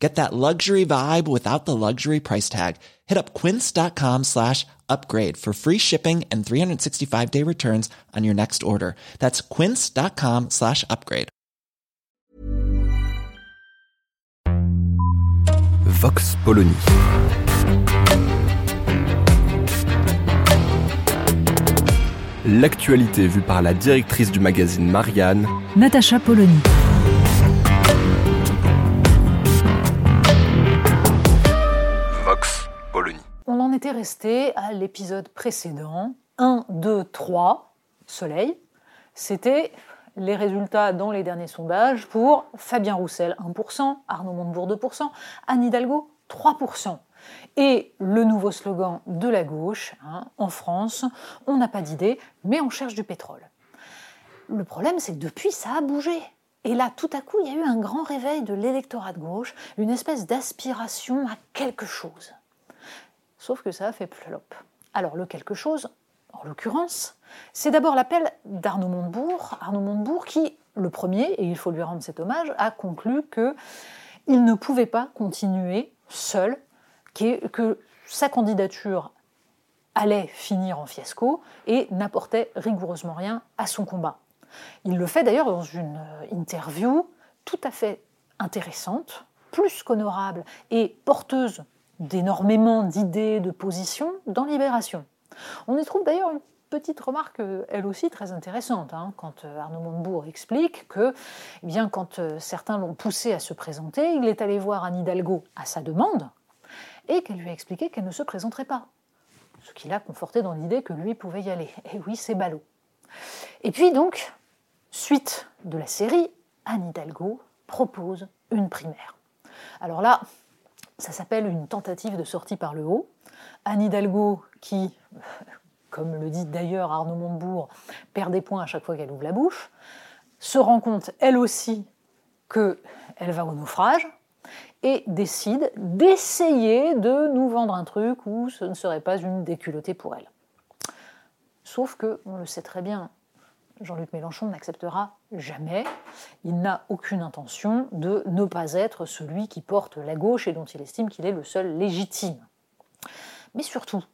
Get that luxury vibe without the luxury price tag. Hit up quince.com slash upgrade for free shipping and 365 day returns on your next order. That's quince.com slash upgrade. Vox Polony. L'actualité vue par la directrice du magazine Marianne, Natacha Polony. À l'épisode précédent, 1, 2, 3, Soleil. C'était les résultats dans les derniers sondages pour Fabien Roussel 1%, Arnaud Montebourg 2%, Anne Hidalgo 3%. Et le nouveau slogan de la gauche, hein, en France, on n'a pas d'idée, mais on cherche du pétrole. Le problème, c'est que depuis, ça a bougé. Et là, tout à coup, il y a eu un grand réveil de l'électorat de gauche, une espèce d'aspiration à quelque chose. Sauf que ça a fait plop. Alors, le quelque chose, en l'occurrence, c'est d'abord l'appel d'Arnaud Montebourg. Arnaud Montebourg qui, le premier, et il faut lui rendre cet hommage, a conclu que il ne pouvait pas continuer seul, que sa candidature allait finir en fiasco et n'apportait rigoureusement rien à son combat. Il le fait d'ailleurs dans une euh, interview tout à fait intéressante, plus qu'honorable et porteuse d'énormément d'idées, de positions dans Libération. On y trouve d'ailleurs une petite remarque, euh, elle aussi très intéressante, hein, quand euh, Arnaud Montebourg explique que, eh bien, quand certains l'ont poussé à se présenter, il est allé voir Anne Hidalgo à sa demande et qu'elle lui a expliqué qu'elle ne se présenterait pas. Ce qui l'a conforté dans l'idée que lui pouvait y aller. Et oui, c'est ballot. Et puis donc, suite de la série, Anne Hidalgo propose une primaire. Alors là, ça s'appelle une tentative de sortie par le haut. Anne Hidalgo qui, comme le dit d'ailleurs Arnaud Montebourg, perd des points à chaque fois qu'elle ouvre la bouche, se rend compte elle aussi qu'elle va au naufrage et décide d'essayer de nous vendre un truc où ce ne serait pas une déculottée pour elle. Sauf que, on le sait très bien, Jean-Luc Mélenchon n'acceptera jamais. Il n'a aucune intention de ne pas être celui qui porte la gauche et dont il estime qu'il est le seul légitime. Mais surtout,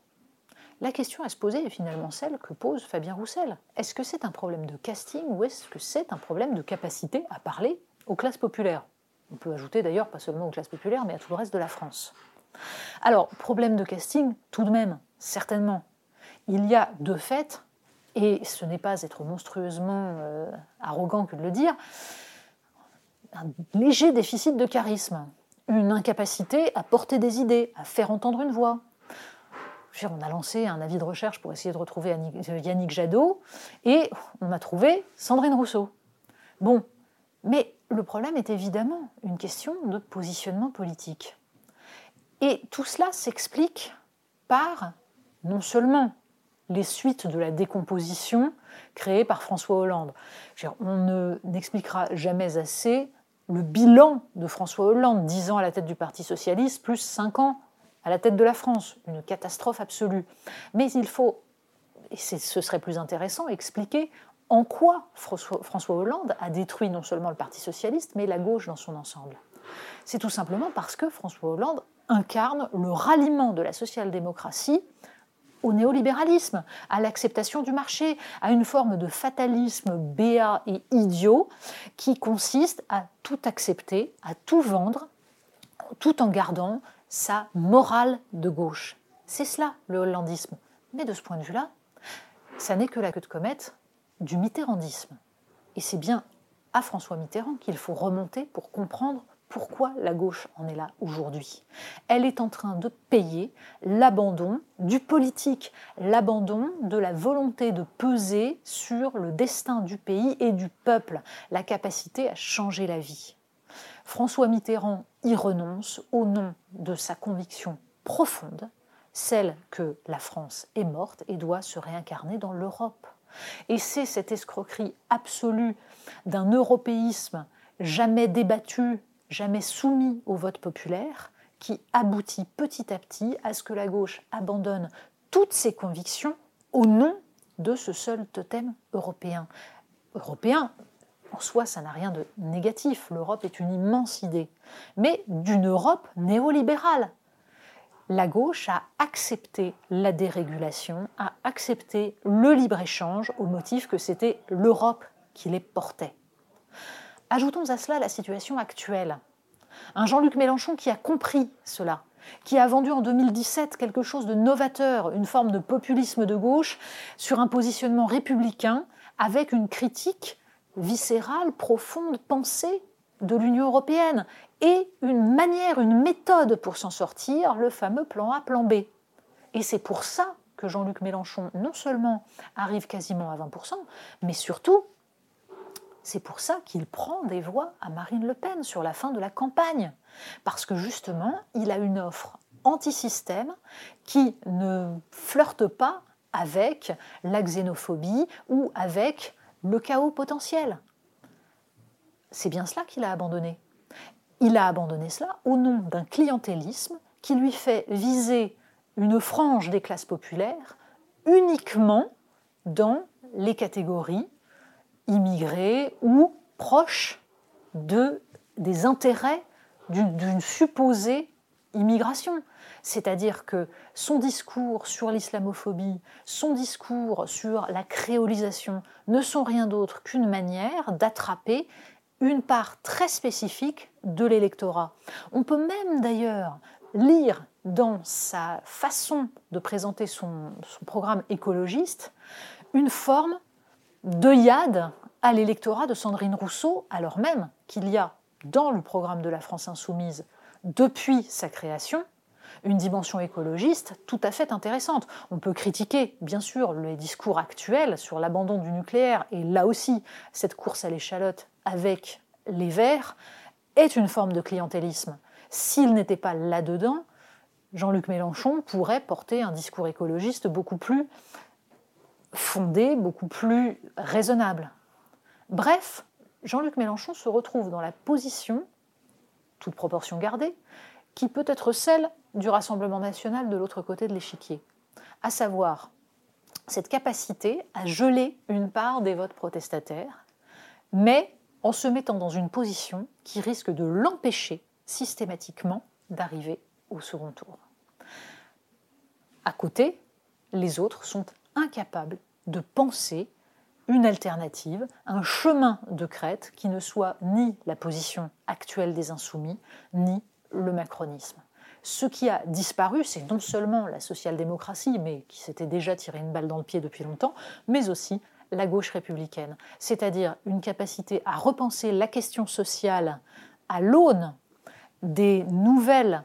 la question à se poser est finalement celle que pose Fabien Roussel. Est-ce que c'est un problème de casting ou est-ce que c'est un problème de capacité à parler aux classes populaires? On peut ajouter d'ailleurs pas seulement aux classes populaires, mais à tout le reste de la France. Alors, problème de casting, tout de même, certainement. Il y a de fait et ce n'est pas être monstrueusement euh, arrogant que de le dire, un léger déficit de charisme, une incapacité à porter des idées, à faire entendre une voix. On a lancé un avis de recherche pour essayer de retrouver euh, Yannick Jadot et on a trouvé Sandrine Rousseau. Bon, mais le problème est évidemment une question de positionnement politique. Et tout cela s'explique par non seulement les suites de la décomposition créée par François Hollande. On n'expliquera jamais assez le bilan de François Hollande, 10 ans à la tête du Parti socialiste, plus 5 ans à la tête de la France, une catastrophe absolue. Mais il faut, et ce serait plus intéressant, expliquer en quoi François Hollande a détruit non seulement le Parti socialiste, mais la gauche dans son ensemble. C'est tout simplement parce que François Hollande incarne le ralliement de la social-démocratie au néolibéralisme, à l'acceptation du marché, à une forme de fatalisme béat et idiot qui consiste à tout accepter, à tout vendre, tout en gardant sa morale de gauche. C'est cela le hollandisme. Mais de ce point de vue-là, ça n'est que la queue de comète du mitterrandisme. Et c'est bien à François Mitterrand qu'il faut remonter pour comprendre pourquoi la gauche en est là aujourd'hui? Elle est en train de payer l'abandon du politique, l'abandon de la volonté de peser sur le destin du pays et du peuple, la capacité à changer la vie. François Mitterrand y renonce au nom de sa conviction profonde, celle que la France est morte et doit se réincarner dans l'Europe. Et c'est cette escroquerie absolue d'un européisme jamais débattu, jamais soumis au vote populaire, qui aboutit petit à petit à ce que la gauche abandonne toutes ses convictions au nom de ce seul totem européen. Européen, en soi, ça n'a rien de négatif. L'Europe est une immense idée, mais d'une Europe néolibérale. La gauche a accepté la dérégulation, a accepté le libre-échange au motif que c'était l'Europe qui les portait. Ajoutons à cela la situation actuelle. Un Jean-Luc Mélenchon qui a compris cela, qui a vendu en 2017 quelque chose de novateur, une forme de populisme de gauche sur un positionnement républicain avec une critique viscérale, profonde, pensée de l'Union européenne et une manière, une méthode pour s'en sortir, le fameux plan A, plan B. Et c'est pour ça que Jean-Luc Mélenchon non seulement arrive quasiment à 20%, mais surtout c'est pour ça qu'il prend des voix à Marine Le Pen sur la fin de la campagne. Parce que justement, il a une offre anti-système qui ne flirte pas avec la xénophobie ou avec le chaos potentiel. C'est bien cela qu'il a abandonné. Il a abandonné cela au nom d'un clientélisme qui lui fait viser une frange des classes populaires uniquement dans les catégories immigrés ou proches de, des intérêts d'une supposée immigration. C'est-à-dire que son discours sur l'islamophobie, son discours sur la créolisation ne sont rien d'autre qu'une manière d'attraper une part très spécifique de l'électorat. On peut même d'ailleurs lire dans sa façon de présenter son, son programme écologiste une forme de yad à l'électorat de Sandrine Rousseau, alors même qu'il y a dans le programme de la France insoumise, depuis sa création, une dimension écologiste tout à fait intéressante. On peut critiquer, bien sûr, les discours actuels sur l'abandon du nucléaire, et là aussi, cette course à l'échalote avec les Verts est une forme de clientélisme. S'il n'était pas là-dedans, Jean-Luc Mélenchon pourrait porter un discours écologiste beaucoup plus fondé, beaucoup plus raisonnable. Bref, Jean-Luc Mélenchon se retrouve dans la position, toute proportion gardée, qui peut être celle du Rassemblement national de l'autre côté de l'échiquier, à savoir cette capacité à geler une part des votes protestataires, mais en se mettant dans une position qui risque de l'empêcher systématiquement d'arriver au second tour. À côté, les autres sont incapables de penser une alternative, un chemin de crête qui ne soit ni la position actuelle des insoumis, ni le macronisme. Ce qui a disparu, c'est non seulement la social-démocratie, mais qui s'était déjà tiré une balle dans le pied depuis longtemps, mais aussi la gauche républicaine, c'est-à-dire une capacité à repenser la question sociale à l'aune des nouvelles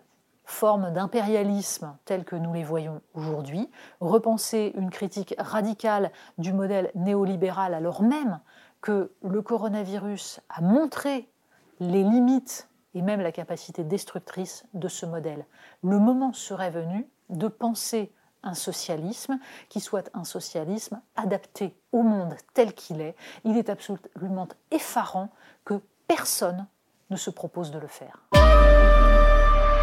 formes d'impérialisme telles que nous les voyons aujourd'hui, repenser une critique radicale du modèle néolibéral alors même que le coronavirus a montré les limites et même la capacité destructrice de ce modèle. Le moment serait venu de penser un socialisme qui soit un socialisme adapté au monde tel qu'il est. Il est absolument effarant que personne ne se propose de le faire.